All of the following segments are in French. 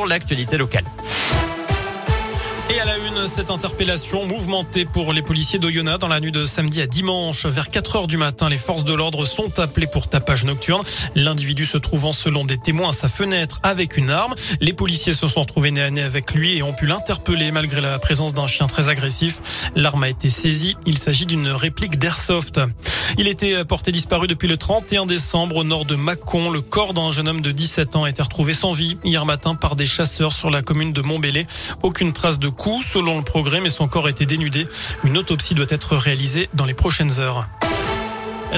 pour l'actualité locale. Et à la une, cette interpellation mouvementée pour les policiers d'Oyonnax dans la nuit de samedi à dimanche. Vers 4 heures du matin, les forces de l'ordre sont appelées pour tapage nocturne. L'individu se trouvant selon des témoins à sa fenêtre avec une arme. Les policiers se sont retrouvés nez à nez avec lui et ont pu l'interpeller malgré la présence d'un chien très agressif. L'arme a été saisie. Il s'agit d'une réplique d'Airsoft. Il était porté disparu depuis le 31 décembre au nord de Mâcon. Le corps d'un jeune homme de 17 ans a été retrouvé sans vie hier matin par des chasseurs sur la commune de Montbellé. Aucune trace de coup selon le progrès, mais son corps été dénudé. Une autopsie doit être réalisée dans les prochaines heures.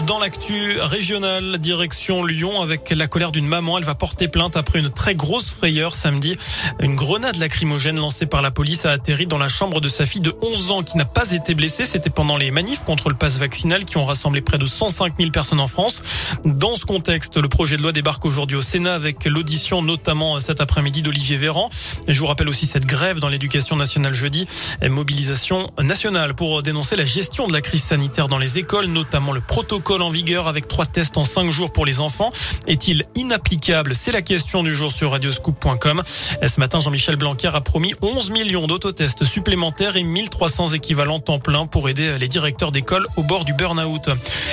Dans l'actu régionale, direction Lyon, avec la colère d'une maman, elle va porter plainte après une très grosse frayeur samedi. Une grenade lacrymogène lancée par la police a atterri dans la chambre de sa fille de 11 ans qui n'a pas été blessée. C'était pendant les manifs contre le pass vaccinal qui ont rassemblé près de 105 000 personnes en France. Dans ce contexte, le projet de loi débarque aujourd'hui au Sénat avec l'audition notamment cet après-midi d'Olivier Véran. Je vous rappelle aussi cette grève dans l'éducation nationale jeudi. Mobilisation nationale pour dénoncer la gestion de la crise sanitaire dans les écoles, notamment le protocole protocole en vigueur avec trois tests en cinq jours pour les enfants est-il inapplicable? C'est la question du jour sur radioscoop.com. Ce matin, Jean-Michel Blanquer a promis 11 millions d'autotests supplémentaires et 1300 équivalents temps plein pour aider les directeurs d'école au bord du burn-out.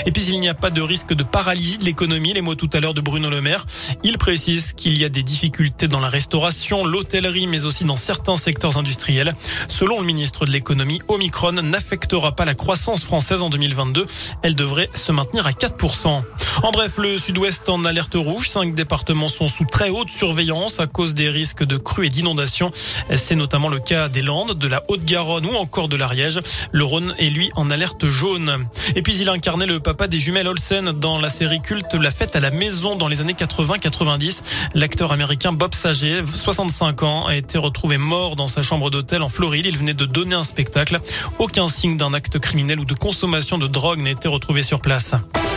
Et puis, il n'y a pas de risque de paralysie de l'économie. Les mots tout à l'heure de Bruno Le Maire. Il précise qu'il y a des difficultés dans la restauration, l'hôtellerie, mais aussi dans certains secteurs industriels. Selon le ministre de l'économie, Omicron n'affectera pas la croissance française en 2022. Elle devrait se maintenir à 4%. En bref, le sud-ouest en alerte rouge. Cinq départements sont sous très haute surveillance à cause des risques de crues et d'inondations. C'est notamment le cas des Landes, de la Haute-Garonne ou encore de l'Ariège. Le Rhône est lui en alerte jaune. Et puis il a incarné le papa des jumelles Olsen dans la série culte La fête à la maison dans les années 80-90. L'acteur américain Bob Saget, 65 ans, a été retrouvé mort dans sa chambre d'hôtel en Floride. Il venait de donner un spectacle. Aucun signe d'un acte criminel ou de consommation de drogue n'a été retrouvé sur place. Place.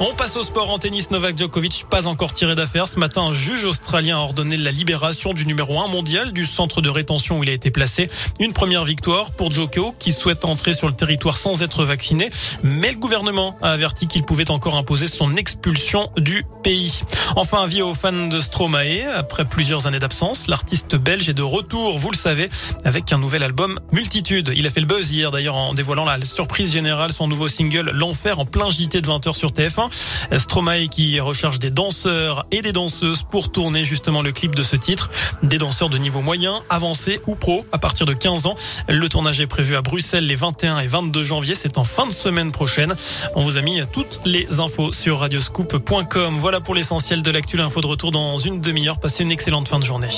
On passe au sport en tennis. Novak Djokovic pas encore tiré d'affaire. Ce matin, un juge australien a ordonné la libération du numéro 1 mondial du centre de rétention où il a été placé. Une première victoire pour Djoko qui souhaite entrer sur le territoire sans être vacciné. Mais le gouvernement a averti qu'il pouvait encore imposer son expulsion du pays. Enfin, avis aux fans de Stromae. Après plusieurs années d'absence, l'artiste belge est de retour, vous le savez, avec un nouvel album Multitude. Il a fait le buzz hier d'ailleurs en dévoilant la surprise générale, son nouveau single L'Enfer en plein JT de 20h sur TF1. Stromae qui recherche des danseurs et des danseuses pour tourner justement le clip de ce titre. Des danseurs de niveau moyen, avancé ou pro à partir de 15 ans. Le tournage est prévu à Bruxelles les 21 et 22 janvier. C'est en fin de semaine prochaine. On vous a mis toutes les infos sur radioscoop.com. Voilà pour l'essentiel de l'actu. Info de retour dans une demi-heure. Passez une excellente fin de journée.